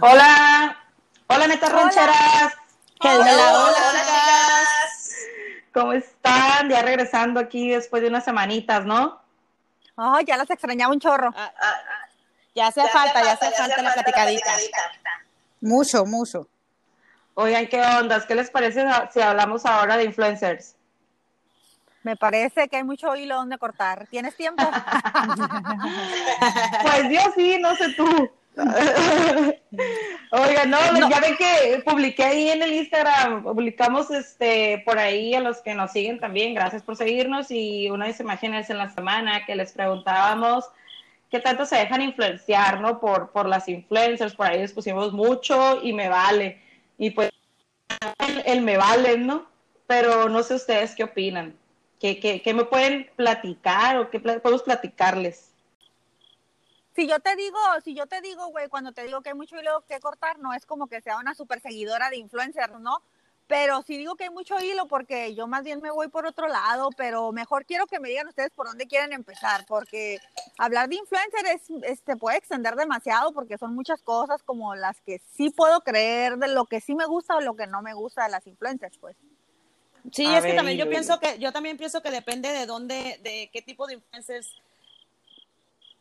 Hola, hola netas rancheras. Hola, hola, hola, ¿Cómo están? Ya regresando aquí después de unas semanitas, ¿no? Ay, ya las extrañaba un chorro. Ah, ah, ya hace falta, ya hace falta la platicadita. Mucho, mucho. Oigan, ¿qué ondas? ¿Qué les parece si hablamos ahora de influencers? Me parece que hay mucho hilo donde cortar. ¿Tienes tiempo? pues yo sí, no sé tú. Oiga, no, ya ven que publiqué ahí en el Instagram, publicamos este por ahí a los que nos siguen también, gracias por seguirnos y unas imágenes en la semana que les preguntábamos qué tanto se dejan influenciar, ¿no? Por, por las influencers, por ahí les pusimos mucho y me vale. Y pues el, me vale, ¿no? Pero no sé ustedes qué opinan. ¿Qué, qué, qué me pueden platicar o qué podemos platicarles? Si yo te digo, si yo te digo, güey, cuando te digo que hay mucho hilo que cortar, no es como que sea una super seguidora de influencers, ¿no? Pero si digo que hay mucho hilo porque yo más bien me voy por otro lado, pero mejor quiero que me digan ustedes por dónde quieren empezar, porque hablar de influencers este, puede extender demasiado porque son muchas cosas como las que sí puedo creer, de lo que sí me gusta o lo que no me gusta de las influencers, pues. Sí, es que también yo pienso que, yo también pienso que depende de dónde, de qué tipo de influencers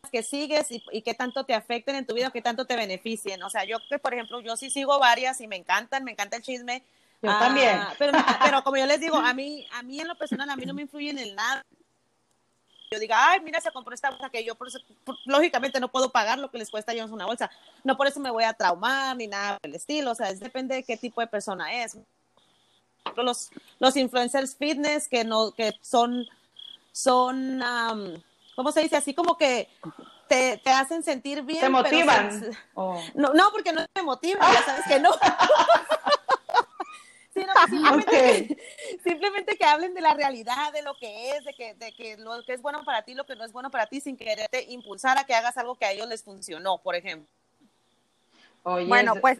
que sigues y, qué tanto te afecten en tu vida, qué tanto te beneficien. O sea, yo, por ejemplo, yo sí sigo varias y me encantan, me encanta el chisme. Yo también. Ah, pero, pero como yo les digo, a mí, a mí en lo personal, a mí no me influyen en nada. Yo diga, ay, mira, se compró esta bolsa que yo, por eso, lógicamente, no puedo pagar lo que les cuesta llevarse una bolsa. No por eso me voy a traumar ni nada del estilo. O sea, es, depende de qué tipo de persona es. Los, los influencers fitness que no, que son, son, ¿cómo se dice? Así como que te, te hacen sentir bien. Te motivan. Oh. no, no, porque no te motivan, ya sabes que no. simplemente, simplemente, que hablen de la realidad, de lo que es, de que, de que lo que es bueno para ti, lo que no es bueno para ti, sin quererte impulsar a que hagas algo que a ellos les funcionó, por ejemplo. bueno, pues,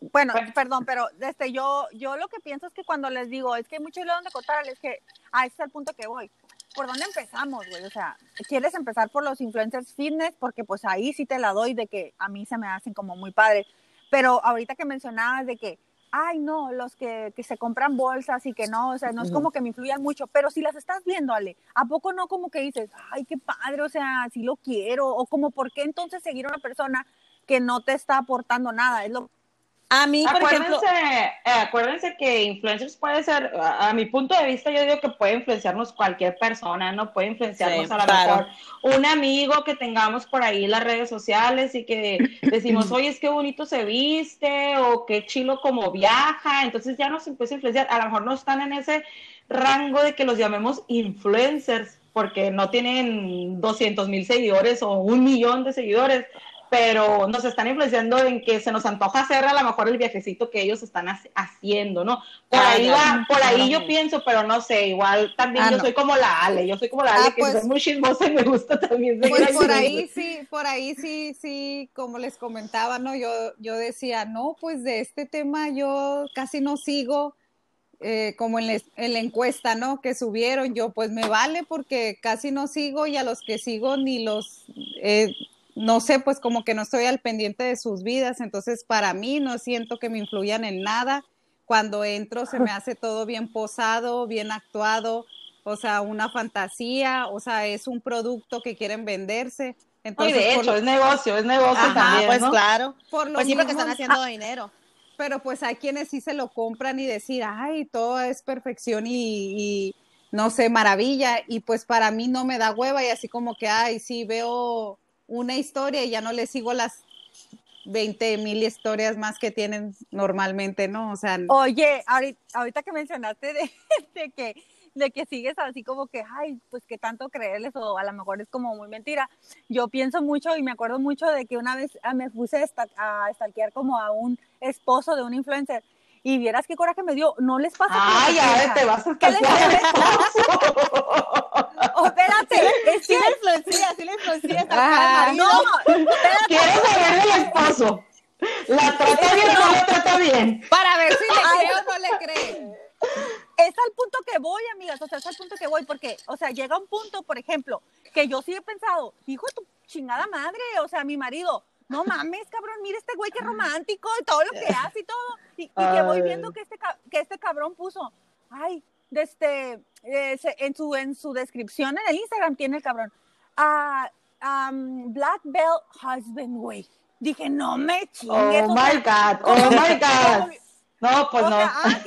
bueno, perdón, pero este, yo, yo lo que pienso es que cuando les digo, es que hay mucho hilo donde contar, es que, ah, ese es el punto que voy. ¿Por dónde empezamos, güey? O sea, ¿quieres empezar por los influencers fitness? Porque pues ahí sí te la doy de que a mí se me hacen como muy padres. Pero ahorita que mencionabas de que, ay, no, los que, que se compran bolsas y que no, o sea, no es como que me influyan mucho, pero si las estás viendo, Ale, ¿a poco no como que dices, ay, qué padre, o sea, sí lo quiero? O como, ¿por qué entonces seguir a una persona que no te está aportando nada? Es lo a mí, por acuérdense, ejemplo, eh, acuérdense que influencers puede ser, a, mi punto de vista, yo digo que puede influenciarnos cualquier persona, ¿no? Puede influenciarnos a lo mejor un amigo que tengamos por ahí en las redes sociales y que decimos, oye, es que bonito se viste o qué chilo como viaja, entonces ya nos empieza a influenciar. A lo mejor no están en ese rango de que los llamemos influencers porque no tienen 200 mil seguidores o un millón de seguidores, pero nos están influenciando en que se nos antoja hacer a lo mejor el viajecito que ellos están haciendo, ¿no? Por ah, ahí va, por ahí yo pienso, pero no sé, igual también ah, yo soy como la Ale, yo soy como la Ale que es pues muy chismosa y me gusta también Pues por ahí sí, por ahí sí, sí, como les comentaba, ¿no? Yo, yo decía, no, pues de este tema yo casi no sigo, eh, como en, en, la encuesta, ¿no? Que subieron, yo pues me vale porque casi no sigo y a los que sigo ni los... Eh, no sé, pues como que no estoy al pendiente de sus vidas, entonces para mí no siento que me influyan en nada. Cuando entro se me hace todo bien posado, bien actuado, o sea, una fantasía, o sea, es un producto que quieren venderse. Entonces, de hecho, es negocio, es negocio también, pues claro, por lo pues sí, están haciendo dinero. Pero pues hay quienes sí se lo compran y decir, ay, todo es perfección y, y no sé, maravilla, y pues para mí no me da hueva y así como que, ay, sí, veo una historia y ya no le sigo las 20 mil historias más que tienen normalmente, ¿no? O sea. Oye, ahorita, que mencionaste de, que de que sigues así como que, ay, pues que tanto creerles o a lo mejor es como muy mentira. Yo pienso mucho y me acuerdo mucho de que una vez ah, me puse a stalkear como a un esposo de un influencer y vieras qué coraje me dio. No les pasa. Ay, ya te vas a ¿Qué les oh, espérate, es que la influencia, sí la influencia. Ah, no, espérate. Quiero saber del esposo. ¿La trata bien o no la trata bien? Para ver si le cree o no le cree. Es al punto que voy, amigas, o sea, es al punto que voy, porque, o sea, llega un punto, por ejemplo, que yo sí he pensado, hijo de tu chingada madre, o sea, mi marido, no mames, cabrón, mira este güey que romántico y todo lo que hace y todo. Y, que voy viendo que este, que este cabrón puso, ay, desde, este, en, su, en su descripción en el Instagram tiene el cabrón, ah, Black Belt Husband, güey. Dije, no me chingues. Oh my God, oh my God. No, pues no. Ah,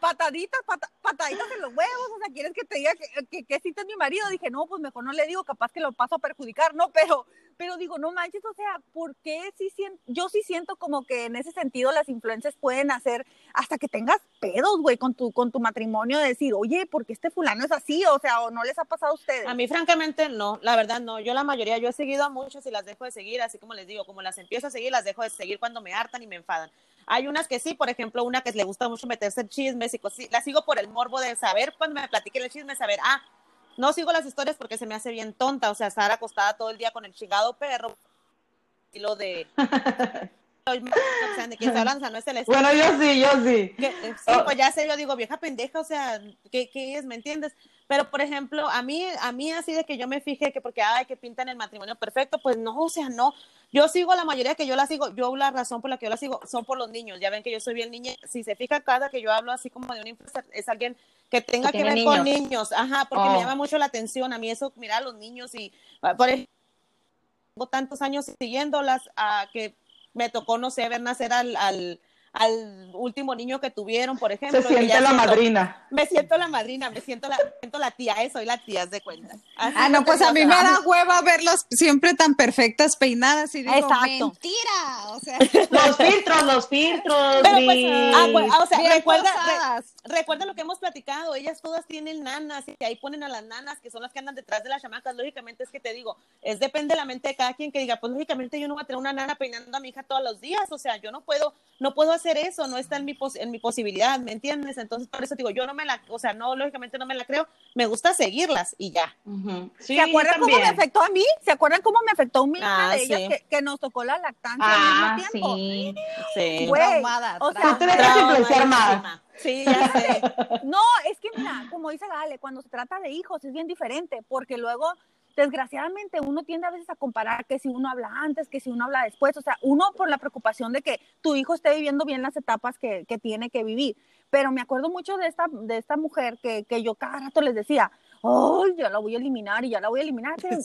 pataditas, pataditas en los huevos, o sea, ¿quieres que te diga que, que, que es mi marido? Dije, no, pues mejor no le digo, capaz que lo paso a perjudicar, ¿no? Pero, pero digo, no manches, o sea, ¿por qué sí siento, yo sí siento como que en ese sentido las influencias pueden hacer hasta que tengas pedos, güey, con tu, con tu matrimonio, de decir, oye, ¿por qué este fulano es así? O sea, ¿o no les ha pasado a ustedes? A mí, francamente, no, la verdad no, yo la mayoría, yo he seguido a muchas y las dejo de seguir, así como les digo, como las empiezo a seguir, las dejo de seguir cuando me hartan y me enfadan. Hay unas que sí, por ejemplo, una que le gusta mucho meterse en chismes y cosas, la sigo por el morbo de saber, cuando me platiquen el chisme, saber, ah, no sigo las historias porque se me hace bien tonta, o sea, estar acostada todo el día con el chingado perro, y lo de... ¿De quién se habla? no es el Bueno, yo sí, yo sí. Eh, sí, pues ya sé, yo digo, vieja pendeja, o sea, ¿qué, ¿qué, es? ¿Me entiendes? Pero, por ejemplo, a mí, a mí así de que yo me fije que porque, ay, que pintan el matrimonio perfecto, pues no, o sea, no. Yo sigo la mayoría que yo la sigo, yo la razón por la que yo la sigo son por los niños. Ya ven que yo soy bien niña. Si se fija cada que yo hablo así como de una influencer, es alguien que tenga que, ver con niños. Ajá, porque me oh. llama mucho la atención a mí eso, mira a los niños y, ah, por ejemplo, tengo tantos años siguiéndolas a que me tocó, no sé, ver nacer al, al al último niño que tuvieron, por ejemplo. Se siente la madrina. Me siento la madrina, me siento la, siento la tía, eso, soy la tía, de cuenta. ah, no, pues a mí me da hueva verlos siempre tan perfectas, peinadas y digo, Exacto. mentira, o sea. Los filtros, los filtros. Pero pues, ah, pues, o sea, recuerda, recuerda lo que hemos platicado, ellas todas tienen nanas y ahí ponen a las nanas que son las que andan detrás de las chamacas, lógicamente es que te digo, es depende de la mente de cada quien que diga, pues lógicamente yo no voy a tener una nana peinando a mi hija todos los días, o sea, yo no puedo, no puedo hacer eso, no está en mi, en mi posibilidad, ¿me entiendes? Entonces, por eso digo, yo no me la, o sea, no, lógicamente no me la creo, me gusta seguirlas y ya. ¿Se acuerdan cómo me afectó a mí? ¿Se acuerdan cómo me afectó a mí ah, de ellas que, nos tocó la lactancia al mismo ah, tiempo? Sí, sí. o sea, te dejas influenciar más. Sí, ya sé. no, es que mira, como dice Gale, cuando se trata de hijos es bien diferente, porque luego desgraciadamente uno tiende a veces a comparar que si uno habla antes, que si uno habla después, o sea, uno por la preocupación de que tu hijo esté viviendo bien las etapas que, que tiene que vivir. Pero me acuerdo mucho de esta, de esta mujer que, que yo cada rato les decía, oh, ya la voy a eliminar y ya la voy a eliminar, pero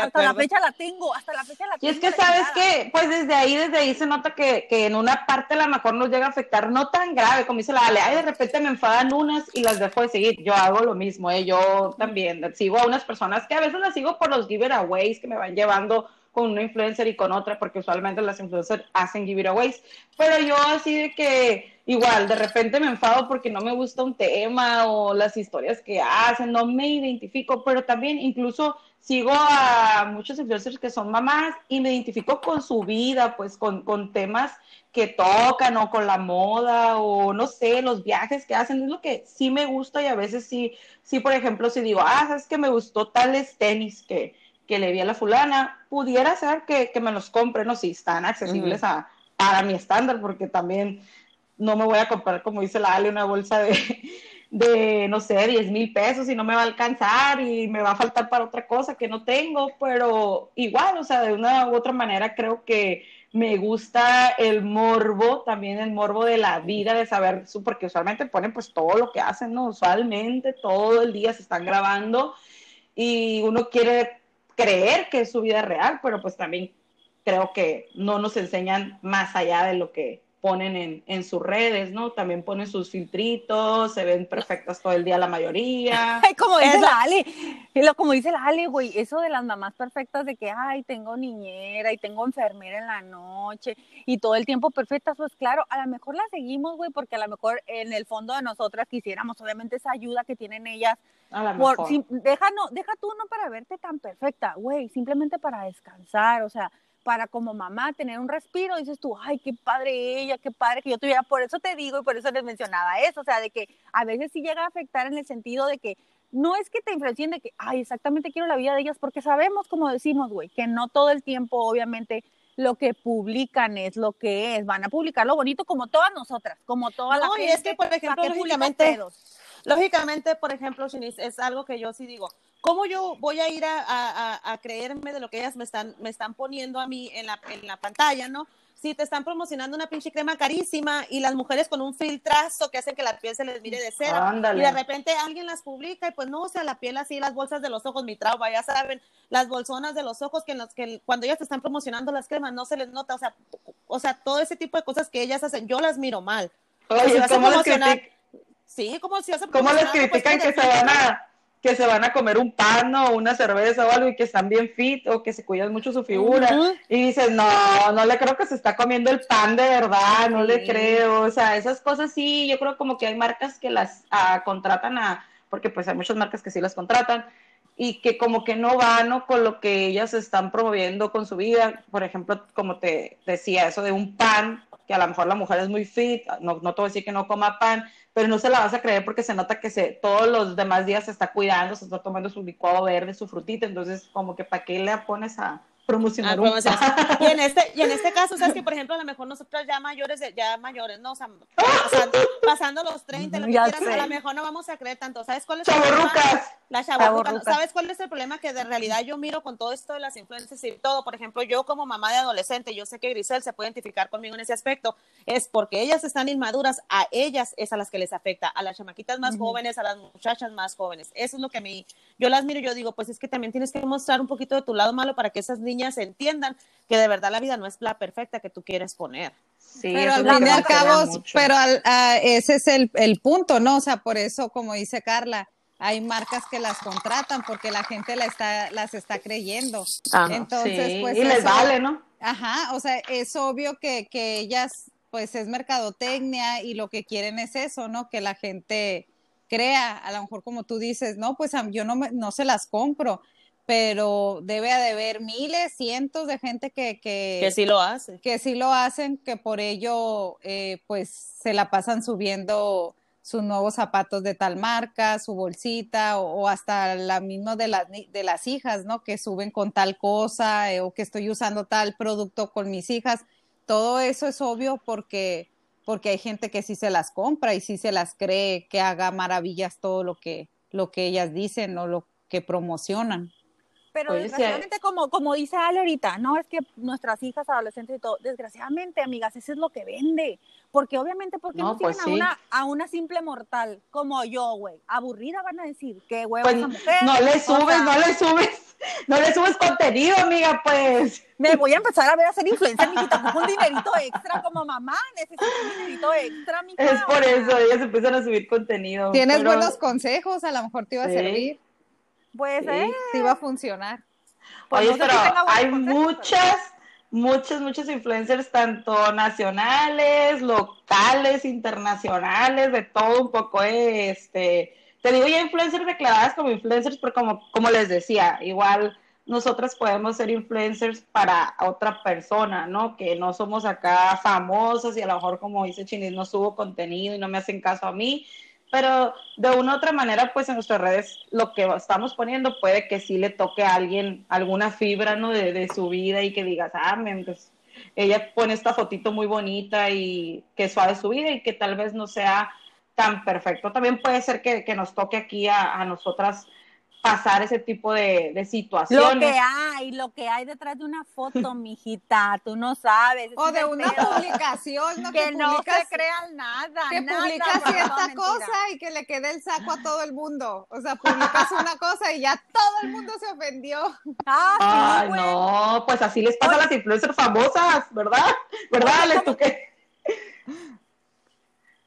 hasta la fecha la tengo, hasta la fecha la tengo. Y es que sabes que, pues desde ahí, desde ahí se nota que, que, en una parte a lo mejor nos llega a afectar, no tan grave, como dice la Ale, ay, de repente me enfadan unas y las dejo de seguir, yo hago lo mismo, ¿eh? yo también sigo a unas personas que a veces las sigo por los giveaways que me van llevando con una influencer y con otra, porque usualmente las influencers hacen giveaways, pero yo así de que igual, de repente me enfado porque no me gusta un tema o las historias que hacen, no me identifico, pero también incluso sigo a muchos influencers que son mamás y me identifico con su vida, pues con, con temas que tocan o con la moda o no sé, los viajes que hacen, es lo que sí me gusta y a veces sí, sí, por ejemplo, si digo, ah, es que me gustó tales tenis que, que le vi a la fulana, pudiera ser que, que me los compre, no, si están accesibles a, a mi estándar, porque también no me voy a comprar, como dice la Ale, una bolsa de, de, no sé, 10 mil pesos y no me va a alcanzar y me va a faltar para otra cosa que no tengo, pero igual, o sea, de una u otra manera creo que me gusta el morbo, también el morbo de la vida, de saber, porque usualmente ponen pues todo lo que hacen, ¿no? Usualmente todo el día se están grabando y uno quiere creer que es su vida real, pero pues también creo que no nos enseñan más allá de lo que ponen en, en, sus redes, ¿no? También ponen sus filtritos, se ven perfectas todo el día la mayoría. como dice la Ale, como dice la Ale, güey, eso de las mamás perfectas de que, ay, tengo niñera y tengo enfermera en la noche y todo el tiempo perfectas, pues claro, a lo mejor las seguimos, güey, porque a lo mejor en el fondo de nosotras quisiéramos, obviamente, esa ayuda que tienen ellas. A por, deja, no, deja tú no para verte tan perfecta, güey, simplemente para descansar, o sea, para como mamá tener un respiro, dices tú, ay, qué padre ella, qué padre que yo tuviera, por eso te digo y por eso les mencionaba eso, o sea, de que a veces sí llega a afectar en el sentido de que no es que te influencien de que, ay, exactamente quiero la vida de ellas, porque sabemos, como decimos, güey, que no todo el tiempo, obviamente, lo que publican es lo que es, van a publicar lo bonito como todas nosotras, como todas las No, y es que, por ejemplo, lógicamente, lógicamente, por ejemplo, es algo que yo sí digo, ¿cómo yo voy a ir a, creerme de lo que ellas me están, me están poniendo a mí en la, en la pantalla, ¿no? Si te están promocionando una pinche crema carísima y las mujeres con un filtrazo que hacen que la piel se les mire de cero y de repente alguien las publica y pues no, o sea, la piel así, las bolsas de los ojos, mi trauma, ya saben, las bolsonas de los ojos que, los, que cuando ellas te están promocionando las cremas no se les nota, o sea, o sea, todo ese tipo de cosas que ellas hacen, yo las miro mal. Oye, ¿cómo les Sí, como si hace ¿Cómo les pues, critican que se van a que se van a comer un pan o una cerveza o algo y que están bien fit o que se cuidan mucho su figura y dices, no, no le creo que se está comiendo el pan de verdad, no le creo, o sea, esas cosas sí, yo creo como que hay marcas que las ah, contratan a, porque pues hay muchas marcas que sí las contratan y que como que no van con lo que ellas están promoviendo con su vida, por ejemplo, como te decía, eso de un pan, que a lo mejor la mujer es muy fit, no, no te voy a decir que no coma pan, pero no se la vas a creer porque se nota que se, todos los demás días se está cuidando, se está tomando su licuado verde, su frutita, entonces como que para qué le pones a promocionar un y en este y en este caso sabes que por ejemplo a lo mejor nosotros ya mayores ya mayores no o sea, pasando los 30 lo que quieras, a lo mejor no vamos a creer tanto. Sabes cuál es el problema? la sabes cuál es el problema que de realidad yo miro con todo esto de las influencias y todo. Por ejemplo yo como mamá de adolescente yo sé que Grisel se puede identificar conmigo en ese aspecto. Es porque ellas están inmaduras a ellas es a las que les afecta. A las chamaquitas más jóvenes a las muchachas más jóvenes. Eso es lo que a mí yo las miro y yo digo pues es que también tienes que mostrar un poquito de tu lado malo para que esas niñas entiendan que de verdad la vida no es la perfecta que tú quieres poner. Sí, pero al fin y al cabo, pero ese es el, el, punto, ¿no? O sea, por eso, como dice Carla, hay marcas que las contratan porque la gente la está, las está creyendo. Entonces, pues. Y les vale, ¿no? Ajá, o sea, es obvio que, que ellas, pues es mercadotecnia y lo que quieren es eso, ¿no? Que la gente crea, a lo mejor como tú dices, no, pues yo no, me, no se las compro, pero debe de haber miles, cientos de gente que, que, que sí lo hace. Que sí lo hacen, que por ello eh, pues se la pasan subiendo sus nuevos zapatos de tal marca, su bolsita o, hasta la misma de las, de las hijas, ¿no? Que suben con tal cosa eh, o que estoy usando tal producto con mis hijas. Todo eso es obvio porque, porque hay gente que sí se las compra y sí se las cree que haga maravillas todo lo que, lo que ellas dicen o lo que promocionan. Pero desgraciadamente, como, como dice Ale ahorita, no es que nuestras hijas adolescentes y todo, desgraciadamente, amigas, eso es lo que vende. Porque obviamente, porque no, pues a, una, a una simple mortal como yo, güey? Aburrida van a decir, qué huevo pues, esa mujer. No le subes, no le subes, no le subes contenido, amiga, pues. Me voy a empezar a ver a ser influencer, mijita, con un dinerito extra como mamá, necesito un dinerito extra, mi Es por eso, ellas empiezan a subir contenido. Tienes buenos consejos, a lo mejor te iba a servir. Pues sí, sí va a funcionar. Pues Oye, pero hay muchas, muchas, muchos influencers, tanto nacionales, locales, internacionales, de todo un poco, este, te digo ya influencers declaradas como influencers, pero como, como les decía, igual nosotras podemos ser influencers para otra persona, ¿no? Que no somos acá famosas y a lo mejor como dice Chinis, no subo contenido y no me hacen caso a mí, pero de una u otra manera, pues en nuestras redes lo que estamos poniendo puede que sí le toque a alguien alguna fibra, ¿no? De, su vida y que digas, ah, pues ella pone esta fotito muy bonita y que suave su vida y que tal vez no sea tan perfecto. También puede ser que, nos toque aquí a, a nosotras pasar ese tipo de, de, situaciones. Lo que hay, lo que hay detrás de una foto, mijita, tú no sabes. O de una publicación, ¿no? Que, no se crean nada. Que publicas cierta cosa y que le quede el saco a todo el mundo. O sea, publicas una cosa y ya todo el mundo se ofendió. Ah, Ay, no, pues así les pasa a las influencers famosas, ¿verdad? ¿Verdad, Alex? ¿Tú qué?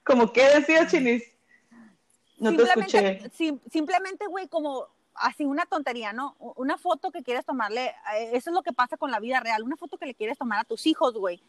¿Cómo qué decía Chinis? No te escuché. simplemente, güey, como así una tontería, ¿no? Una foto que quieres tomarle, eh, eso es lo que pasa con la vida real, una foto que le quieres tomar a tus hijos, güey.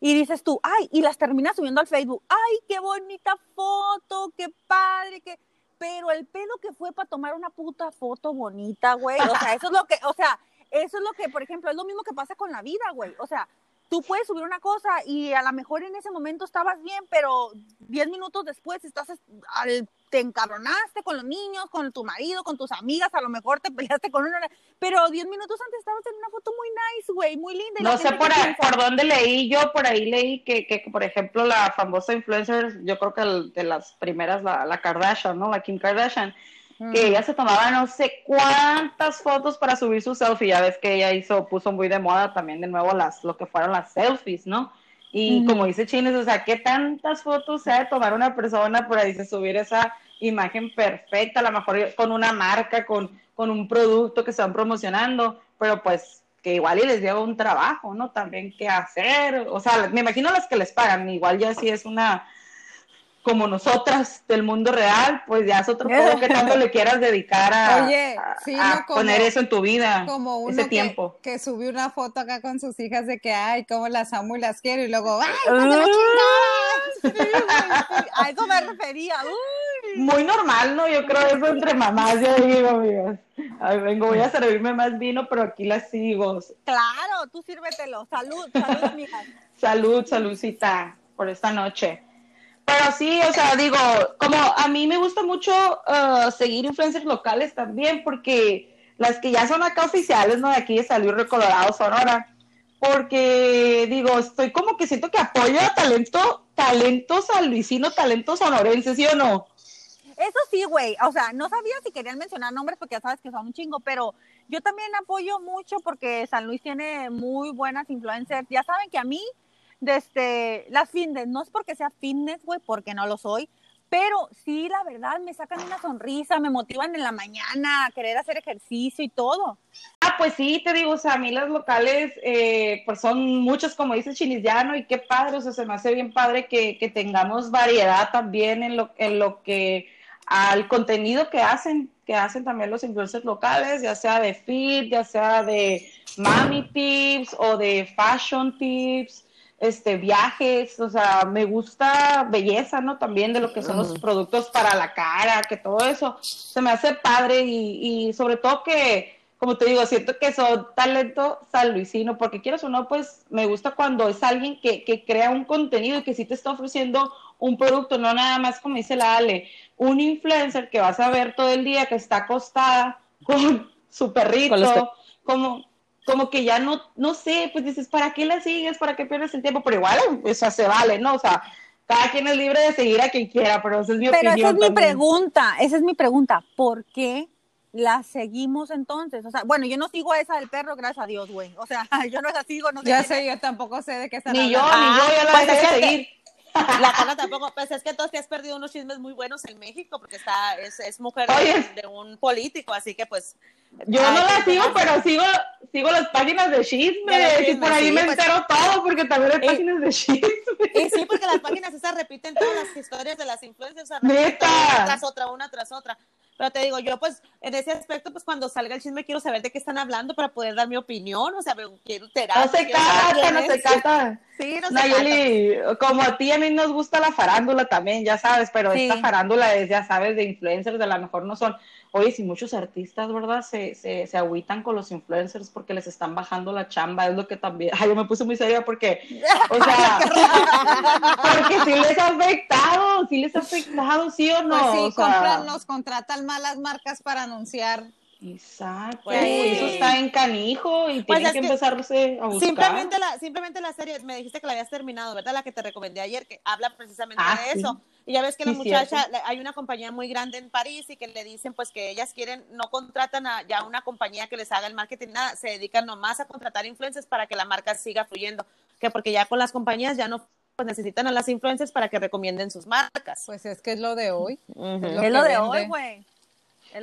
Y dices tú, ay, y las terminas subiendo al Facebook, ay, qué bonita foto, qué padre, qué... Pero el pedo que fue para tomar una puta foto bonita, güey, o sea, eso es lo que, o sea, eso es lo que, por ejemplo, es lo mismo que pasa con la vida, güey. O sea, tú puedes subir una cosa y a lo mejor en ese momento estabas bien, pero 10 minutos después estás al te encabronaste con los niños, con tu marido, con tus amigas, a lo mejor te peleaste con una, pero diez minutos antes estabas en una foto muy nice, güey, muy linda. No sé por, por dónde leí yo, por ahí leí que, que, por ejemplo, la famosa influencer, yo creo que de las primeras, la, la Kardashian, ¿no? La Kim Kardashian, que ella se tomaba no sé cuántas fotos para subir su selfie, ya ves que ella hizo, puso muy de moda también de nuevo las, lo que fueron las selfies, ¿no? Y como dice Chines, o sea, ¿qué tantas fotos se ha de tomar una persona por ahí de subir esa imagen perfecta, a lo mejor con una marca, con, con un producto que están promocionando, pero pues que igual y les lleva un trabajo, ¿no? También qué hacer, o sea, me imagino las que les pagan, igual ya si es una como nosotras del mundo real, pues ya es otro juego que tanto le quieras dedicar a, poner eso en tu vida, como uno ese tiempo. Que, subió una foto acá con sus hijas de que, ay, cómo las amo y las quiero, y luego, ay, pues algo me refería, Muy normal, ¿no? Yo creo eso entre mamás, ya digo, amigas. Ay, vengo, voy a servirme más vino, pero aquí las sigo. Claro, tú sírvetelo. Salud, salud, mija. Salud, saludcita, por esta noche. Pero sí, o sea, digo, como a mí me gusta mucho uh, seguir influencers locales también, porque las que ya son acá oficiales, ¿no? De aquí de San Luis Colorado, Sonora, porque digo, estoy como que siento que apoyo a talento, talento sanluisino, talento sonorense, ¿sí o no? Eso sí, güey, o sea, no sabía si querían mencionar nombres porque ya sabes que son un chingo, pero yo también apoyo mucho porque San Luis tiene muy buenas influencers. Ya saben que a mí desde este, las fitness, no es porque sea fitness, güey, porque no lo soy, pero sí, la verdad, me sacan una sonrisa, me motivan en la mañana a querer hacer ejercicio y todo. Ah, pues sí, te digo, o sea, a mí las locales, eh, pues son muchas, como dice Chinillano, y qué padre, o sea, se me hace bien padre que, que tengamos variedad también en lo, en lo que, al contenido que hacen, que hacen también los influencers locales, ya sea de fit, ya sea de mami tips o de fashion tips, este, viajes, o sea, me gusta belleza, ¿no? También de lo que son los productos para la cara, que todo eso se me hace padre y, y sobre todo que, como te digo, siento que son talento san luisino, porque quieras o no, pues me gusta cuando es alguien que, que crea un contenido y que sí te está ofreciendo un producto, no nada más como dice la Ale, un influencer que vas a ver todo el día que está acostada con su perrito, como como que ya no, no sé, pues dices, ¿para qué la sigues? ¿Para qué pierdes el tiempo? Pero igual, eso se vale, ¿no? O sea, cada quien es libre de seguir a quien quiera, pero esa es mi opinión. Pero esa es mi pregunta, esa es mi pregunta, ¿por qué la seguimos entonces? O sea, bueno, yo no sigo a esa del perro, gracias a Dios, güey. O sea, yo no la sigo, no sé. Ya sé, yo tampoco sé de qué están Ni yo, ni yo, ya la pues dejé de seguir. La cara tampoco, pues es que entonces te has perdido unos chismes muy buenos en México, porque está, es, es mujer de, un político, así que pues yo no la sigo, pero sigo, sigo las páginas de chisme, y por ahí me pues. entero todo, porque también hay páginas de chisme. Y sí, porque las páginas esas repiten todas las historias de las influencers, una tras otra, una tras otra. Pero te digo, yo pues en ese aspecto, pues cuando salga el chisme quiero saber de qué están hablando para poder dar mi opinión, o sea, quiero terapia. No se cata, no se cata. Sí, no se Nayeli, como a ti, a mí nos gusta la farándula también, ya sabes, pero esta farándula es, ya sabes, de influencers, de la mejor no son Oye, si muchos artistas, ¿verdad? Se, se, se agüitan con los influencers porque les están bajando la chamba, es lo que también, ay, yo me puse muy seria porque, o sea, porque sí les ha afectado, sí les ha afectado, ¿sí o no? Pues sí, compran, nos contratan malas marcas para anunciar Exacto, pues, eso está en canijo y pues tienen que, empezarse a buscar. Simplemente la, simplemente la serie, me dijiste que la habías terminado, ¿verdad? La que te recomendé ayer, que habla precisamente ah, de eso. Y ya ves que la muchacha, hay una compañía muy grande en París y que le dicen pues que ellas quieren, no contratan a ya una compañía que les haga el marketing, nada, se dedican nomás a contratar influencers para que la marca siga fluyendo, que porque ya con las compañías ya no pues necesitan a las influencers para que recomienden sus marcas. Pues es que es lo de hoy. Es lo, de hoy, güey.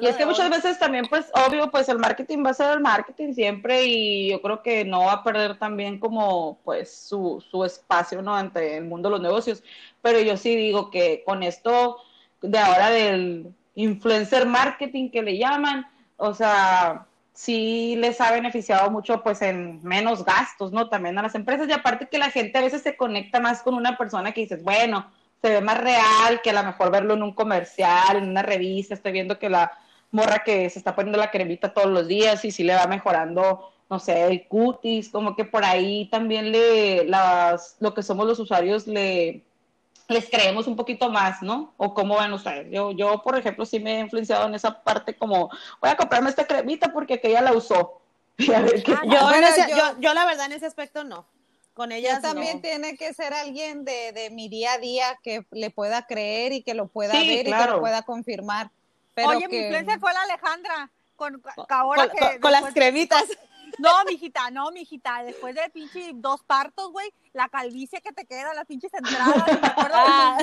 Y es que muchas veces también, pues, obvio, pues el marketing va a ser el marketing siempre y yo creo que no va a perder también como, pues, su, su espacio, ¿no? Ante el mundo de los negocios. Pero yo sí digo que con esto de ahora del influencer marketing que le llaman, o sea, sí les ha beneficiado mucho, pues, en menos gastos, ¿no? También a las empresas y aparte que la gente a veces se conecta más con una persona que dices, bueno, se ve más real que a lo mejor verlo en un comercial, en una revista, estoy viendo que la morra que se está poniendo la cremita todos los días y sí le va mejorando, no sé, el cutis, como que por ahí también le, las, lo que somos los usuarios le, les creemos un poquito más, ¿no? O cómo ven ustedes. Yo, yo, por ejemplo, sí me he influenciado en esa parte como, voy a comprarme esta cremita porque aquella la usó. Ah, yo, yo, la verdad en ese aspecto no. Con ella también tiene que ser alguien de, de, mi día a día que le pueda creer y que lo pueda ver y que lo pueda confirmar. Oye, mi influencia fue la Alejandra, con, ahora que, con las cremitas. No, mijita, no, mijita. Después de pinche dos partos, güey, la calvicie que te queda, las pinches entradas, me acuerdo. Ah.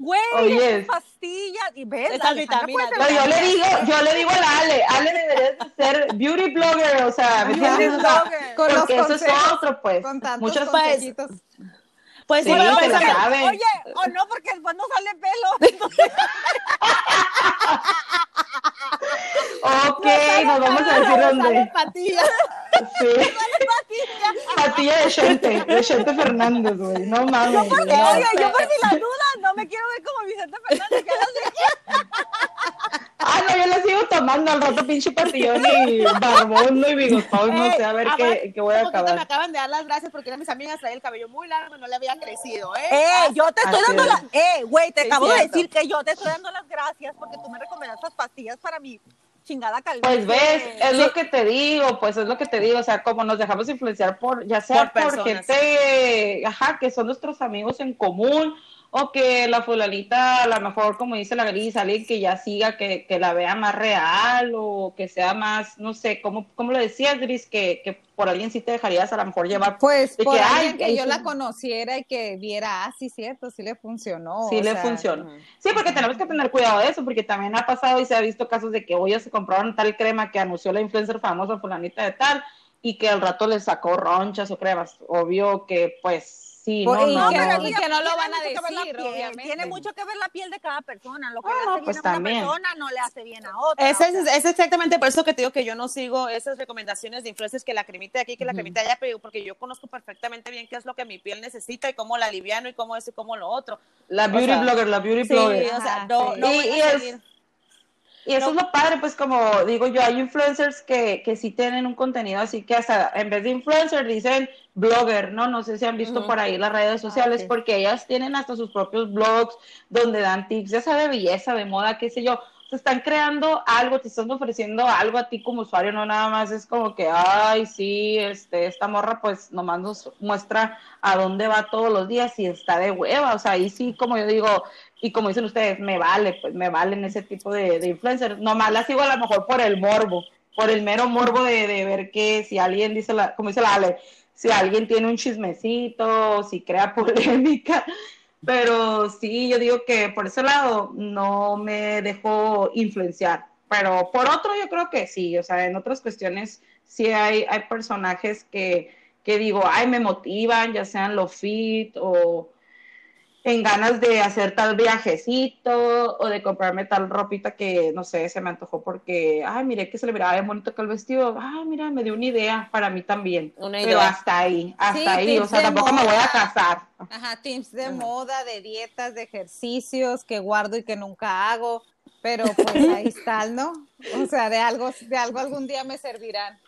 Güey, pastillas y ves, esas vitaminas. No, yo le digo, yo le digo a la Ale, Ale debería ser beauty blogger, o sea, ¿me entiendes? Con porque eso es otro, pues. Con tantos Muchos. Pues sí, no, pues, Oye, o no, porque después no sale pelo. ok, nos vamos a decir dónde. Patilla. Sí. Patilla de Chente, de Chente Fernández, güey. No mames. Yo porque, no, oye, yo por si las dudas, no me quiero ver como Vicente Fernández, que Ah, no, yo la sigo tomando al rato, pinche patillón y barbón y bigotón, no sé, a ver qué, qué voy a acabar. me acaban de dar las gracias porque eran mis amigas traían el cabello muy largo y no le había crecido, ¿eh? Eh, yo te estoy dando las, eh, güey, te acabo de decir que yo te estoy dando las gracias porque tú me recomendaste estas pastillas para mi chingada calvicie. Pues ves, es lo que te digo, pues es lo que te digo, o sea, como nos dejamos influenciar por, ya sea por, por gente, ajá, que son nuestros amigos en común, o que la fulanita, a lo mejor, como dice la gris, alguien que ya siga, que, que, la vea más real o que sea más, no sé, ¿cómo, cómo lo decías, Gris? Que, que por alguien sí te dejarías a lo mejor llevar. Pues por que, alguien que yo la conociera y que viera, ah, sí, cierto, sí le funcionó. Sí le funcionó. Sí, porque tenemos que tener cuidado de eso, porque también ha pasado y se ha visto casos de que hoy se compraron tal crema que anunció la influencer famosa fulanita de tal y que al rato le sacó ronchas o cremas. Obvio que pues Sí, no, no, que, no lo van a decir, obviamente. Tiene mucho que ver la piel de cada persona. Lo que le hace pues bien a una persona no le hace bien a otra. Es, es, exactamente por eso que te digo que yo no sigo esas recomendaciones de influencers que la cremita de aquí, que la cremita allá, porque yo conozco perfectamente bien qué es lo que mi piel necesita y cómo la aliviano y cómo eso y cómo lo otro. La beauty blogger, la beauty blogger. o sea, no, no y, y eso es lo padre, pues como digo yo, hay influencers que, que sí tienen un contenido así que hasta en vez de influencer dicen blogger, ¿no? No sé si han visto por ahí las redes sociales, ah, porque ellas tienen hasta sus propios blogs donde dan tips, ya sea de belleza, de moda, qué sé yo te están creando algo, te están ofreciendo algo a ti como usuario, no nada más es como que, ay, sí, este, esta morra pues nomás nos muestra a dónde va todos los días y está de hueva, o sea, ahí sí, como yo digo, y como dicen ustedes, me vale, pues me valen ese tipo de, de influencers, nomás la sigo a lo mejor por el morbo, por el mero morbo de, de ver que si alguien dice, la, como dice la Ale, si alguien tiene un chismecito, si crea polémica, pero sí, yo digo que por ese lado no me dejó influenciar. Pero por otro, yo creo que sí. O sea, en otras cuestiones sí hay, hay personajes que, que digo, ay, me motivan, ya sean lo fit o en ganas de hacer tal viajecito o de comprarme tal ropita que, no sé, se me antojó porque, ay, mire que se le miraba bien bonito que el vestido, ay, mira, me dio una idea para mí también. Una Pero hasta ahí, hasta ahí, o sea, tampoco me voy a casar. Ajá, tips de moda, de dietas, de ejercicios que guardo y que nunca hago, pero pues ahí está, ¿no? O sea, de algo, de algo algún día me servirán.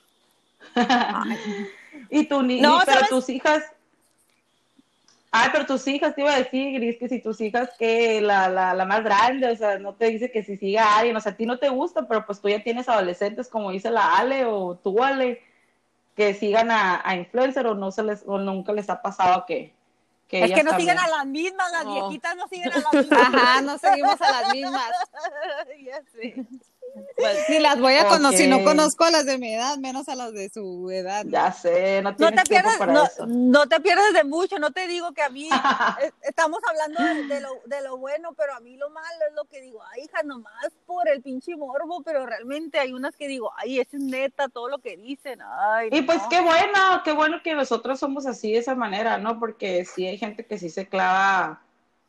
y tú, ni, no, pero tus hijas Ah, pero tus hijas, te iba a decir, Gris, que si tus hijas, que la, la, la, más grande, o sea, no te dice que si siga alguien, o sea, a ti no te gusta, pero pues tú ya tienes adolescentes, como dice la Ale o tú, Ale, que sigan a, a influencer o no se les, o nunca les ha pasado que, que es que no siguen a las mismas, las viejitas no siguen a las mismas. Ajá, no seguimos a las mismas. ya sé. Pues, ni las voy a conocer, no conozco a las de mi edad, menos a las de su edad. Ya sé, no, te pierdes, no, te pierdes de mucho, no te digo que a mí estamos hablando de, lo, de, lo, bueno, pero a mí lo malo es lo que digo, ay, hija, nomás por el pinche morbo, pero realmente hay unas que digo, ay, es neta todo lo que dicen, ay. Y pues qué bueno, qué bueno que nosotros somos así de esa manera, ¿no? Porque sí hay gente que sí se clava,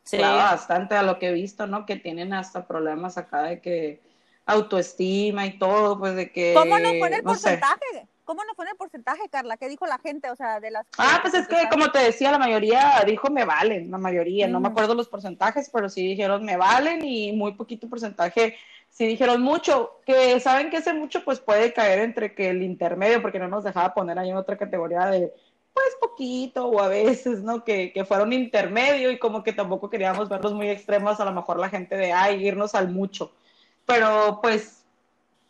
clava bastante a lo que he visto, ¿no? Que tienen hasta problemas acá de que autoestima y todo, pues de que... ¿Cómo no pone el porcentaje? ¿Cómo no pone el porcentaje, Carla? ¿Qué dijo la gente? O sea, de las... Ah, pues es que, como te decía, la mayoría dijo me valen, la mayoría, no me mm. acuerdo los porcentajes, pero sí dijeron me valen y muy poquito porcentaje sí dijeron mucho, que saben que ese mucho pues puede caer entre que el intermedio, porque no nos dejaba poner ahí en otra categoría de pues poquito o a veces, ¿no? Que, que fueron intermedio y como que tampoco queríamos verlos muy extremos, a lo mejor la gente de, ay, irnos al mucho. Pero pues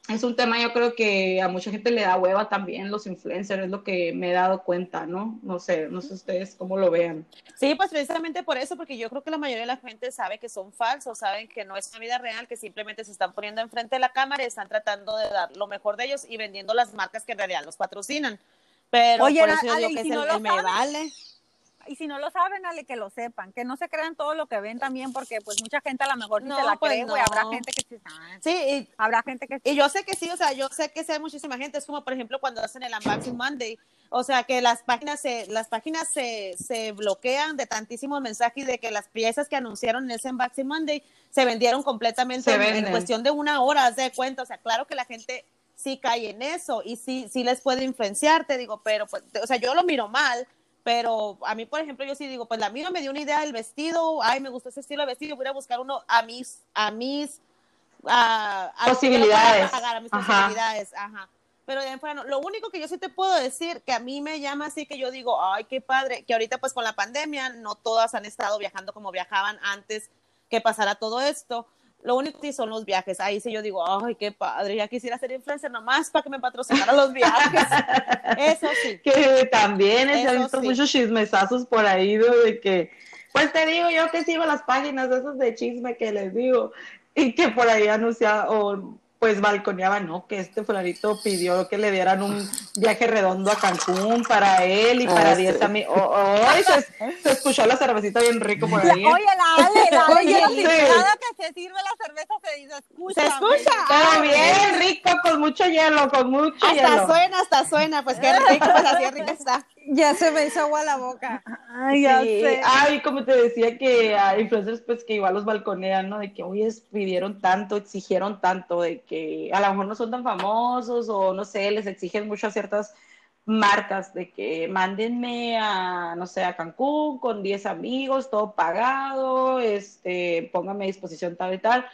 es un tema yo creo que a mucha gente le da hueva también los influencers, es lo que me he dado cuenta, ¿no? No sé, no sé ustedes cómo lo vean. Sí, pues precisamente por eso, porque yo creo que la mayoría de la gente sabe que son falsos, saben que no es una vida real, que simplemente se están poniendo enfrente de la cámara y están tratando de dar lo mejor de ellos y vendiendo las marcas que en realidad los patrocinan. Pero Oye, por eso yo digo que es el, me vale y si no lo saben, ale que lo sepan, que no se crean todo lo que ven también, porque pues mucha gente a lo mejor no, se la pues cree, no. habrá gente que sí, y, habrá gente que y yo sé que sí, o sea, yo sé que sí hay muchísima gente, es como por ejemplo cuando hacen el Unboxing Monday, o sea, que las páginas se, las páginas se, se bloquean de tantísimos mensajes de que las piezas que anunciaron en ese Unboxing Monday se vendieron completamente en, cuestión de una hora, haz de cuenta, o sea, claro que la gente sí cae en eso y sí, sí les puede influenciar, te digo, pero pues, o sea, yo lo miro mal, pero a mí, por ejemplo, yo sí digo, pues la mía me dio una idea del vestido, ay, me gustó ese estilo de vestido, voy a buscar uno a mis, a mis, a, posibilidades. a mis posibilidades, ajá. Pero de bueno, lo único que yo sí te puedo decir, que a mí me llama así, que yo digo, ay, qué padre, que ahorita pues con la pandemia no todas han estado viajando como viajaban antes que pasara todo esto, lo único que son los viajes. Ahí sí yo digo, ay, qué padre, ya quisiera ser influencer nomás para que me patrocinara los viajes. Eso sí. Que también he visto muchos chismesazos por ahí de que, pues te digo yo que sigo las páginas de esos de chisme que les digo y que por ahí anuncia o pues balconeaba, ¿no? Que este fulanito pidió que le dieran un viaje redondo a Cancún para él y para 10 amigos. Hoy se, escuchó la cervecita bien rico por ahí. Oye, la Ale, la Ale, Oye, cada que se sirve la cerveza se dice, escucha. Se escucha. Pero bien rico, con mucho hielo, con mucho hasta hielo. Hasta suena, hasta suena, pues qué rico, pues así rico está. Ya se me hizo agua la boca. Ay, ya sé. Ay, como te decía que hay influencers pues que igual los balconean, ¿no? De que, oye, pidieron tanto, exigieron tanto, de que a lo mejor no son tan famosos o no sé, les exigen mucho a ciertas marcas de que mándenme a, no sé, a Cancún con 10 amigos, todo pagado, este, póngame a disposición tal y tal.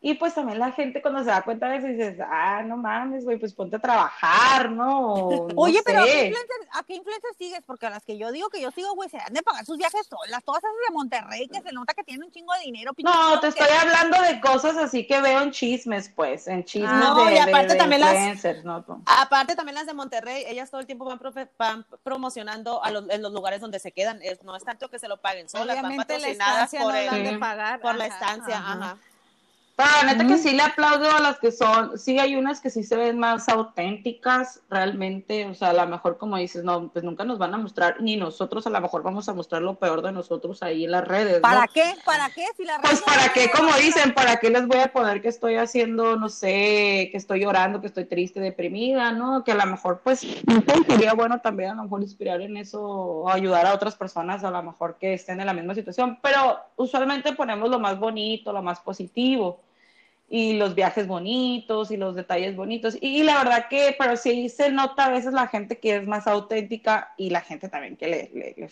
Y pues también la gente cuando se da cuenta de eso dices, ah, no mames, güey, pues ponte a trabajar, ¿no? Oye, pero ¿a qué, influencers, sigues? Porque a las que yo digo que yo sigo, güey, se han de pagar sus viajes solas, todas esas de Monterrey, que se nota que tienen un chingo de dinero. No, te estoy hablando de cosas así que veo en chismes, pues, en chismes no, de, y aparte también influencers, las, ¿no? Aparte también las de Monterrey, ellas todo el tiempo van, promocionando a los, en los lugares donde se quedan, no es tanto que se lo paguen solas, van patrocinadas por, el, por la estancia, ajá. Pero la neta que sí le aplaudo a las que son, sí hay unas que sí se ven más auténticas realmente, o sea, a lo mejor como dices, no, pues nunca nos van a mostrar, ni nosotros a lo mejor vamos a mostrar lo peor de nosotros ahí en las redes. ¿Para qué? ¿Para qué? Si la pues para qué, como dicen, ¿para qué les voy a poner que estoy haciendo, no sé, que estoy llorando, que estoy triste, deprimida, ¿no? Que a lo mejor pues sería bueno también a lo mejor inspirar en eso o ayudar a otras personas a lo mejor que estén en la misma situación, pero usualmente ponemos lo más bonito, lo más positivo y los viajes bonitos y los detalles bonitos. Y, la verdad que, pero sí se nota a veces la gente que es más auténtica y la gente también que le, le,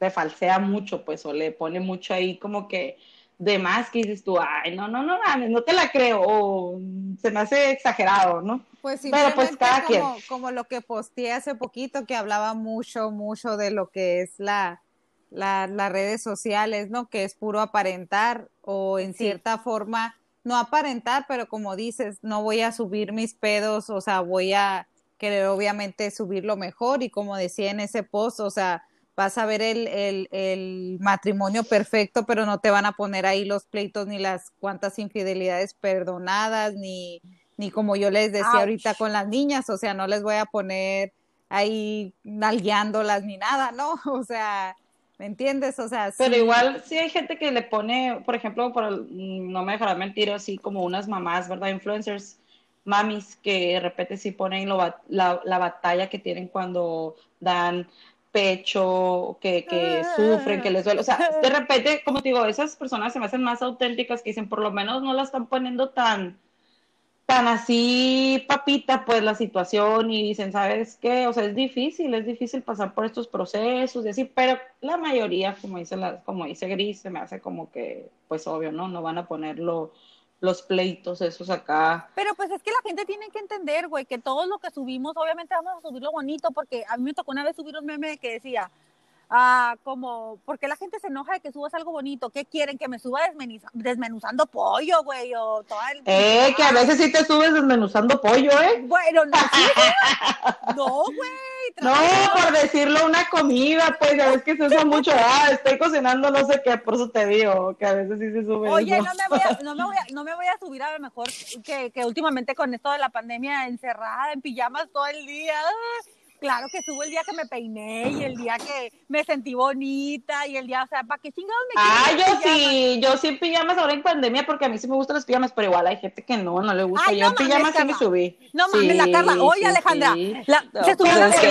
le, falsea mucho, pues, o le pone mucho ahí como que de más que dices tú, ay, no, no, no no te la creo, o se me hace exagerado, ¿no? Pues Pero pues cada como, quien. Como lo que posteé hace poquito, que hablaba mucho, mucho de lo que es la, la las redes sociales, ¿no? Que es puro aparentar o en cierta forma no aparentar, pero como dices, no voy a subir mis pedos, o sea, voy a querer obviamente subir lo mejor y como decía en ese post, o sea, vas a ver el, el, el, matrimonio perfecto, pero no te van a poner ahí los pleitos ni las cuantas infidelidades perdonadas, ni, ni como yo les decía ahorita con las niñas, o sea, no les voy a poner ahí nalgueándolas ni nada, ¿no? O sea, ¿Me entiendes? O sea, Pero igual sí hay gente que le pone, por ejemplo, por no me dejará mentir, así como unas mamás, ¿verdad? Influencers, mamis, que de repente sí ponen la, la, batalla que tienen cuando dan pecho, que, que sufren, que les duele. O sea, de repente, como te digo, esas personas se me hacen más auténticas que dicen, por lo menos no la están poniendo tan tan así papita pues la situación y dicen, ¿sabes qué? O sea, es difícil, es difícil pasar por estos procesos y así, pero la mayoría, como dice, la, como dice Gris, se me hace como que, pues obvio, ¿no? No van a poner lo, los pleitos esos acá. Pero pues es que la gente tiene que entender, güey, que todo lo que subimos, obviamente vamos a subir lo bonito, porque a mí me tocó una vez subir un meme que decía, ah, como, porque la gente se enoja de que subas algo bonito? ¿Qué quieren? ¿Que me suba desmenuzando pollo, güey? O todo el... Eh, que a veces sí te subes desmenuzando pollo, ¿eh? Bueno, no, sí, no, güey. No, por decirlo una comida, pues, ya ves que se usa mucho, ah, estoy cocinando no sé qué, por eso te digo, que a veces sí se sube. Oye, no me, voy a, no, me voy a, no me voy a subir a lo mejor que, que últimamente con esto de la pandemia encerrada en pijamas todo el día, claro que subo el día que me peiné y el día que me sentí bonita y el día, o sea, ¿para qué chingados me Ah, yo sí, yo sí en pijamas ahora en pandemia porque a mí sí me gustan las pijamas, pero igual hay gente que no, no le gusta. yo en pijamas sí me subí. No mames, la Carla. Oye, Alejandra, la, se subió Exacto.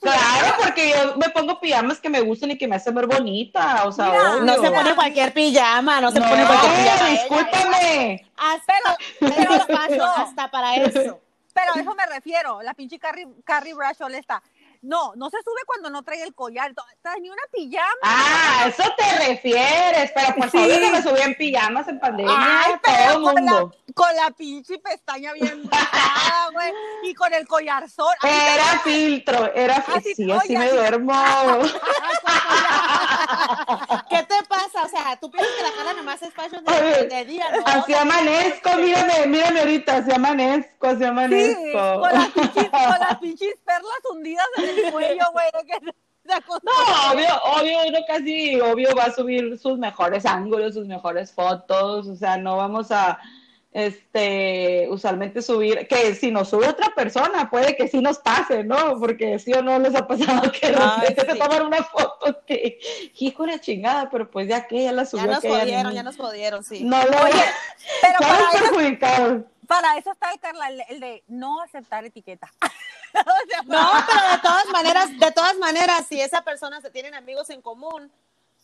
claro, porque yo me pongo pijamas que me gustan y que me hacen ver bonita, o sea, no se pone cualquier pijama, no se pone cualquier pijama. Discúlpame. Hasta, pero, pero hasta para eso. Pero a eso me refiero, la pinche Carrie, Carrie Bradshaw está. No, no se sube cuando no trae el collar, ni una pijama. Ah, eso te refieres, pero por sí. que me subí en pijamas en pandemia, Ay, todo con mundo. La, con la pinche pestaña bien güey, y con el collarzón. Era filtro, era filtro, así, sí, así me duermo. ¿Qué te pasa? O sea, tú piensas que la cara nomás es fashion de, de, día, ¿no? Así amanezco, mírame, mírame ahorita, así amanezco, así amanezco. Sí, con las pinches, con las pinches perlas hundidas en el cuello, güey. No, obvio, obvio, uno casi, obvio va a subir sus mejores ángulos, sus mejores fotos, o sea, no vamos a, este, usualmente subir, que si nos sube otra persona, puede que sí nos pase, ¿no? Porque sí o no les ha pasado que Ay, sí. tomar una foto que, hijo de chingada, pero pues ya que ya la subió. Ya nos jodieron, ya nos jodieron, sí. No lo Oye, pero para eso, para eso está el Carla, el, de no aceptar etiqueta. no, pero de todas maneras, de todas maneras, si esa persona se tienen amigos en común,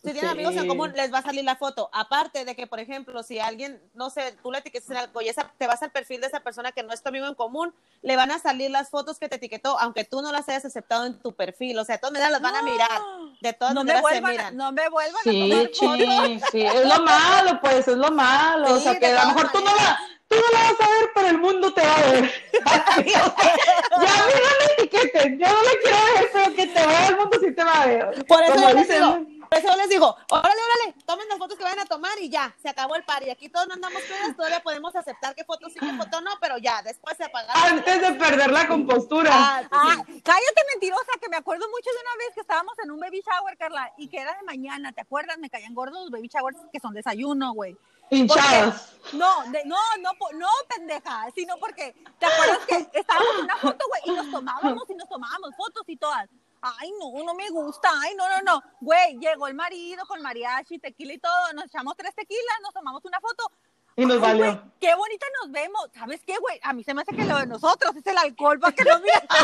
si tienen amigos en común, les va a salir la foto. Aparte de que, por ejemplo, si alguien, no sé, tú le etiquetas en algo y esa, te vas al perfil de esa persona que no es tu amigo en común, le van a salir las fotos que te etiquetó, aunque tú no las hayas aceptado en tu perfil. O sea, de todas maneras las van a mirar. De todas no maneras me vuelvan, se miran. No me vuelvan sí, a sí, sí, es lo malo, pues, es lo malo. Sí, o sea, que a lo mejor tú no la tú no la vas a ver, pero el mundo te va a ver. ya a mí no me etiqueten, yo no la quiero ver, pero que te vea el mundo sí te va a ver. Por eso yo les digo, por eso les digo, órale, órale, tomen las fotos que vayan a tomar y ya, se acabó el par. Y aquí todos no andamos pedas, todavía podemos aceptar qué fotos sí, qué foto no, pero ya, después se apagaron. Antes de perder la compostura. Ah, ah, cállate mentirosa, que me acuerdo mucho de una vez que estábamos en un baby shower, Carla, y que era de mañana, ¿te acuerdas? Me caían gordos los baby showers que son desayuno, güey. Hinchados. No, de, no, no, no, pendeja, sino porque, ¿te acuerdas que estábamos en una foto, güey, y nos tomábamos y nos tomábamos fotos y todas? Ay, no, no me gusta, ay, no, no, no. Güey, llegó el marido con mariachi, tequila y todo, nos echamos tres tequilas, nos tomamos una foto. Y nos valió. Güey, qué bonita nos vemos. ¿Sabes qué, güey? A mí se me hace que lo de nosotros es el alcohol para que nos miren. para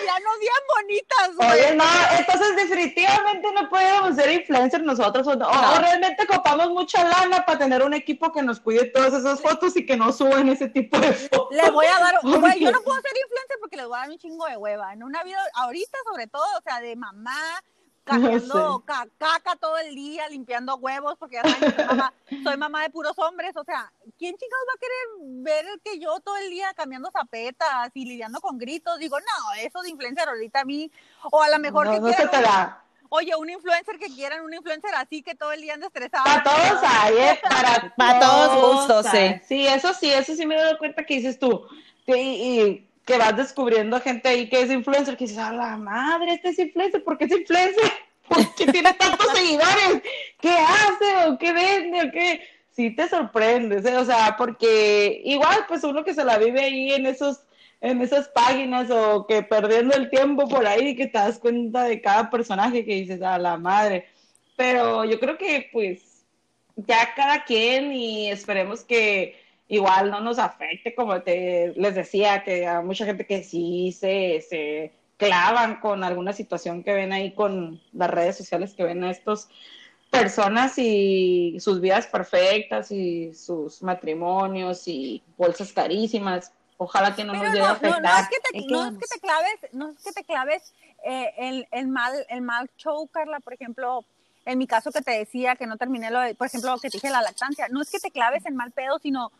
mirarnos bien bonitas, güey. Oye, no, entonces definitivamente no podemos ser influencers nosotros. O, no. o, realmente copamos mucha lana para tener un equipo que nos cuide todas esas fotos y que no suben ese tipo de fotos. Le voy a dar, güey, yo no puedo ser influencer porque les voy a dar un chingo de hueva. En una vida, ahorita sobre todo, o sea, de mamá, cambiando caca todo el día, limpiando huevos, porque ya saben, soy, mamá, soy mamá de puros hombres, o sea, ¿quién chingados va a querer ver que yo todo el día cambiando zapetas y lidiando con gritos? Digo, no, eso de influencer ahorita a mí, o a lo mejor no, que no se te da. Oye, un influencer que quieran, un influencer así que todo el día anda estresado. Para todos hay, ¿eh? Para, para todos gustos, sí. Sí, eso sí, eso sí me he dado cuenta que dices tú. y, y que vas descubriendo gente ahí que es influencer, que dices, a la madre, este es influencer, ¿por qué es influencer? ¿Por qué tiene tantos seguidores? ¿Qué hace o qué vende o qué? Sí te sorprendes, ¿eh? o sea, porque igual pues uno que se la vive ahí en esos en esas páginas o que perdiendo el tiempo por ahí que te das cuenta de cada personaje que dices a la madre. Pero yo creo que pues ya cada quien y esperemos que igual no nos afecte, como te les decía, que a mucha gente que sí se, se clavan con alguna situación que ven ahí con las redes sociales, que ven a estos personas y sus vidas perfectas y sus matrimonios y bolsas carísimas. Ojalá que no nos llegue no, a afectar. No, no, es que te, no es que te claves, no es que te claves eh, el, el, mal, el mal show, Carla, por ejemplo, en mi caso que te decía que no terminé lo de, por ejemplo, lo que te dije la lactancia, no es que te claves en mal pedo, sino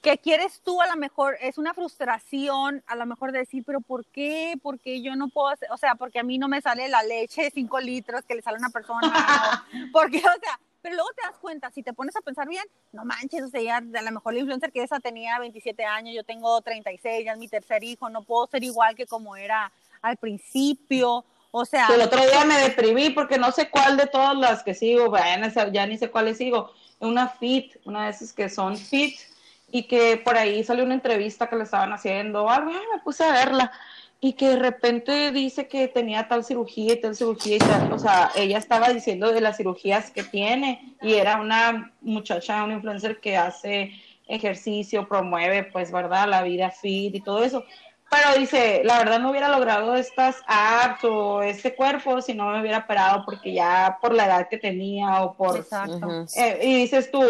que quieres tú a lo mejor, es una frustración a lo mejor de decir, pero ¿por qué? Porque yo no puedo hacer, o sea, porque a mí no me sale la leche de 5 litros que le sale a una persona, porque, o sea, pero luego te das cuenta, si te pones a pensar bien, no manches, o sea, ya a lo mejor la influencer que esa tenía 27 años, yo tengo 36, ya es mi tercer hijo, no puedo ser igual que como era al principio, o sea... El otro día me deprimí porque no sé cuál de todas las que sigo, ya ni sé cuáles sigo, una fit, una de esas que son fit, y que por ahí salió una entrevista que le estaban haciendo, algo, me puse a verla, y que de repente dice que tenía tal cirugía y tal cirugía y tal, o sea, ella estaba diciendo de las cirugías que tiene, y era una muchacha, una influencer que hace ejercicio, promueve, pues, ¿verdad? La vida fit y todo eso. Pero dice, la verdad no hubiera logrado estas apps o este cuerpo si no me hubiera operado porque ya por la edad que tenía o por... Exacto. Eh, y dices tú,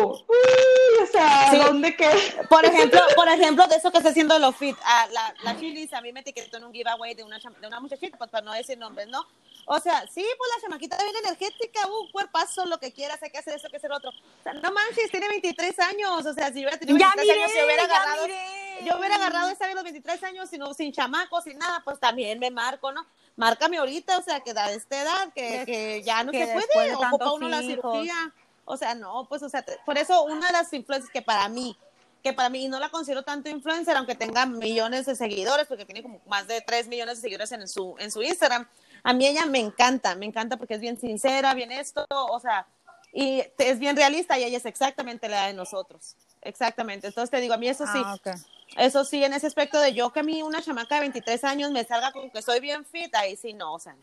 o sea, ¿dónde qué? Por ejemplo, por ejemplo, de eso que está haciendo los fit, ah, la, la Chilis a mí me etiquetó en un giveaway de una, de una muchachita, pues para no decir nombres, ¿no? O sea, sí, pues la chamaquita bien energética, un cuerpazo, lo que quieras, hay que hacer eso, hay que hacer otro. O sea, no manches, tiene 23 años, o sea, si hubiera tenido 23 años, si hubiera agarrado, yo hubiera agarrado esa de los 23 años, sino, sin chamacos, sin nada, pues también me marco, ¿no? Márcame ahorita, o sea, que da esta edad, que, que ya no se puede, ocupa uno la cirugía. O sea, no, pues, o sea, por eso una de las influencias que para mí, que para mí no la considero tanto influencer, aunque tenga millones de seguidores, porque tiene como más de 3 millones de seguidores en su, en su Instagram, a mí ella me encanta, me encanta porque es bien sincera, bien esto, o sea, y es bien realista y ella es exactamente la de nosotros. Exactamente. Entonces te digo, a mí eso sí. Ah, eso sí, en ese aspecto de yo que a mí una chamaca de 23 años me salga con que soy bien fit, ahí sí no, o sea,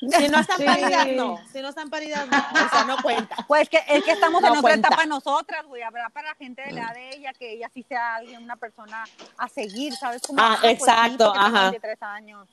Si no están paridas, no. Si no están paridas, no. O sea, no cuenta. Pues que es que estamos en otra etapa nosotras, güey. Habrá para la gente de la edad de ella que ella sí sea alguien, una persona a seguir, ¿sabes? Como, ah, exacto, ajá. 23 años.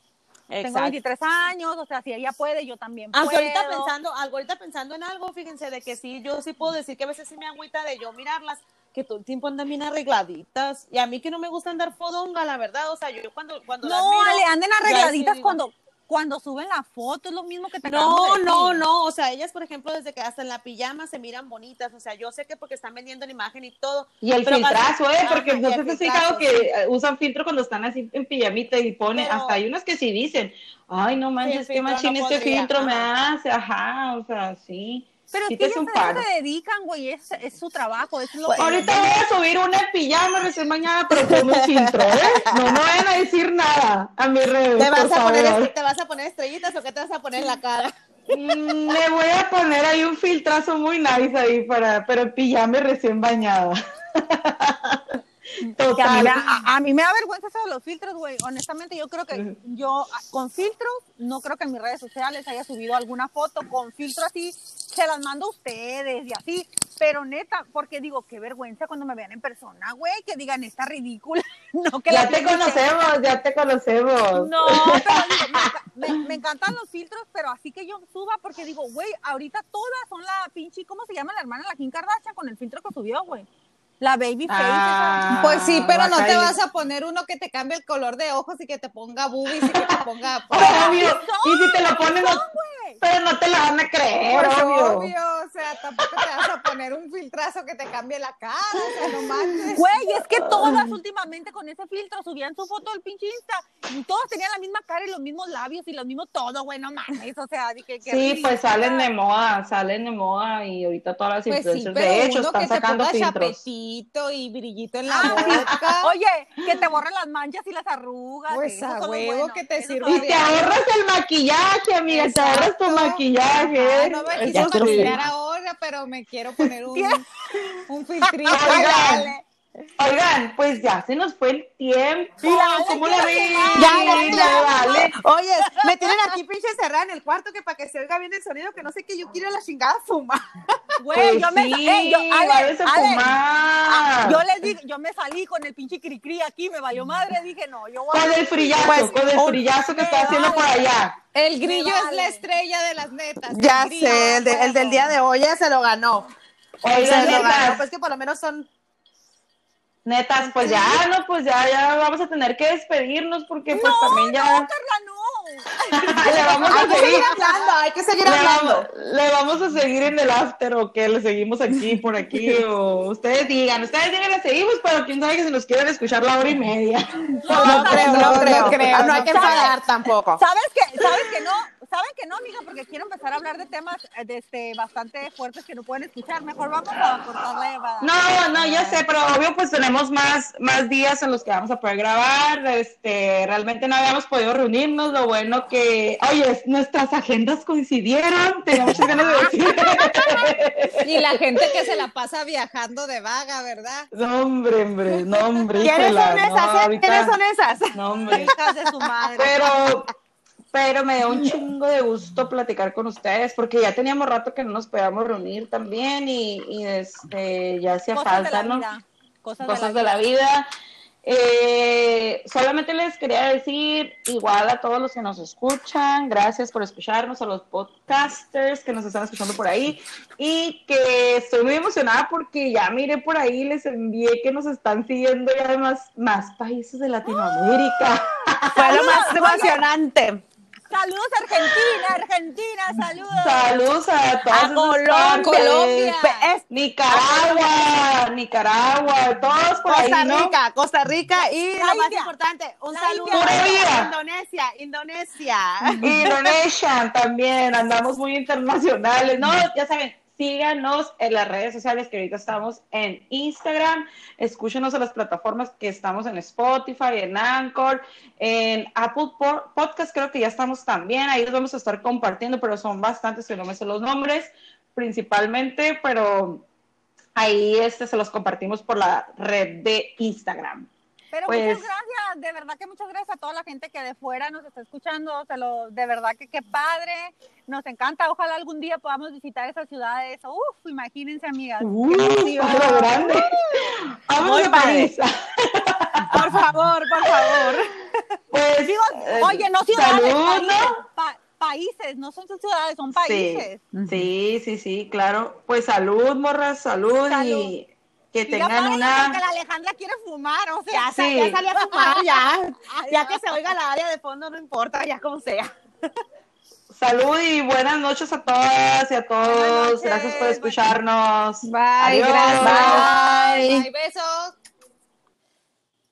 Tengo 23 años, o sea, si ella puede, yo también puedo. ahorita pensando, ahorita pensando en algo, fíjense, de que sí, yo sí puedo decir que a veces sí me agüita de yo mirarlas, que todo el tiempo andan bien arregladitas, y a mí que no me gusta andar fodonga, la verdad, o sea, yo cuando, cuando No, le anden arregladitas cuando, cuando suben la foto, es lo mismo que te No, no, no, o sea, ellas, por ejemplo, desde que hasta en la pijama se miran bonitas, o sea, yo sé que porque están vendiendo la imagen y todo. Y el filtrazo, ¿eh? Porque no te has fijado que eh, usan filtro cuando están así en pijamita y pone, hasta hay unos que sí dicen, ay, no manches, qué machín este filtro me hace, ajá, o sea, sí. Pero es que ellos se dedican, güey, es, es, su trabajo, es lo Ahorita voy a subir una pijama recién mañana, pero con un filtro, ¿eh? No me vayan a decir nada a mi redes, ¿Te vas, a poner, ¿Te vas a poner estrellitas o qué te vas a poner en la cara? Mm, me voy a poner ahí un filtrazo muy nice ahí para, pero pijama recién bañada. A, mí me da vergüenza eso de los filtros, güey. Honestamente, yo creo que yo ah, con filtros, no creo que en mis redes sociales haya subido alguna foto con filtro así. Se las mando a ustedes y así. Pero neta, porque digo, qué vergüenza cuando me vean en persona, güey, que digan, está ridícula. No, que ya te conocemos, ya te conocemos. No, pero me, encantan los filtros, pero así que yo suba, porque digo, güey, ahorita todas son la pinche, ¿cómo se llama la hermana la Kim Kardashian con el filtro que subió, güey? La baby face. Ah, pues sí, pero no te vas a poner uno que te cambie el color de ojos y que te ponga boobies y que te ponga. obvio. Y si te lo ponen, pero no te la van a creer, pues obvio. O sea, tampoco te vas a poner un filtrazo que te cambie la cara. O sea, no manches. Güey, es que todas últimamente con ese filtro subían su foto del pinche Insta y todos tenían la misma cara y los mismos labios y los mismos todo, güey, no mames. O sea, dije que. Sí, pues salen de moda, salen de moda y ahorita todas las pues influencers de hecho están sacando filtros y brillito en la ah, boca. Oye, que te borren las manchas y las arrugas. Pues a huevo que te sirve. Y te ahorras el maquillaje, amiga, te ahorras tu maquillaje. no me quiero maquillar ahora, pero me quiero poner un, un filtrito. Oigan, pues ya se nos fue el tiempo. ¿Cómo la ven? Ya, ya, Oye, me tienen aquí pinche encerrada en el cuarto que para que se oiga bien el sonido, que no sé qué yo quiero la chingada fumar. Güey, pues yo me eh, yo, ale, fumar. Ah, yo les dije, yo me salí con el pinche cricri aquí, me valió madre, dije, no, yo voy Con el frillazo, pues, con el frillazo que está haciendo por allá. El grillo es la estrella de las netas. Ya sé, el, el, del día de hoy ya se lo ganó. Oigan, se lo ganó, pues que por lo menos son Netas, pues ya, no, pues ya, ya vamos a tener que despedirnos porque pues también ya. No, Carla, no. le vamos a seguir hablando, hay que seguir hablando. le vamos a seguir en el after o que le seguimos aquí, por aquí, o ustedes digan, ustedes digan, le seguimos, pero quién sabe que se nos quieren escuchar la hora y media. No, no, creo, no, creo, no, hay que pagar tampoco. ¿Sabes que, ¿Sabes que no? ¿Saben que no, amiga? Porque quiero empezar a hablar de temas eh, de este, bastante fuertes que no pueden escuchar. Mejor vamos a cortarle. No, no, ya sé, pero obvio, pues tenemos más, más días en los que vamos a poder grabar. Este, realmente no habíamos podido reunirnos. Lo bueno que, oye, nuestras agendas coincidieron. Tenía muchas ganas de decir. y la gente que se la pasa viajando de vaga, ¿verdad? No, hombre, hombre, no, hombre. ¿Quiénes son esas? Eh? ¿Quiénes son esas? No, hombre. Hijas de su madre. Pero pero me da un chingo de gusto platicar con ustedes porque ya teníamos rato que no nos podíamos reunir también y, este, ya hacía falta, ¿no? Cosas, de la, vida. Eh, solamente les quería decir, igual a todos los que nos escuchan, gracias por escucharnos, a los podcasters que nos están escuchando por ahí, y que estoy muy emocionada porque ya miré por ahí, les envié que nos están siguiendo y además más países de Latinoamérica. Fue lo más emocionante. Saludos Argentina, Argentina, saludos. Saludos a todos. A Colombia, Colombia. Nicaragua, Nicaragua, todos por Costa ahí, Rica, Costa Rica y lo más importante, un saludo a Indonesia, Indonesia. Indonesia también, andamos muy internacionales. No, ya saben, síganos en las redes sociales que ahorita estamos en Instagram, escúchenos en las plataformas que estamos en Spotify, en Anchor, en Apple Podcast, creo que ya estamos también, ahí los vamos a estar compartiendo, pero son bastantes que no me sé los nombres principalmente, pero ahí este se los compartimos por la red de Instagram. Pero muchas pues gracias, de verdad que muchas gracias a toda la gente que de fuera nos está escuchando, se lo, de verdad que qué padre, nos encanta, ojalá algún día podamos visitar esas ciudades, uf, imagínense amigas. Uh, grande. Vamos a París. Por favor, por favor. Pues, Digo, eh, oye, no ciudades, países, no son ciudades, son países. Sí, sí, sí, claro. Pues salud, morras, salud. y que tengan una. Que la Alejandra quiere fumar, o sea, ya, ya salió a fumar, ya. ya que se oiga la área de fondo, no importa, ya como sea. Salud y buenas noches a todas y a todos. Gracias por escucharnos. Bye, gracias. Bye. Bye, besos.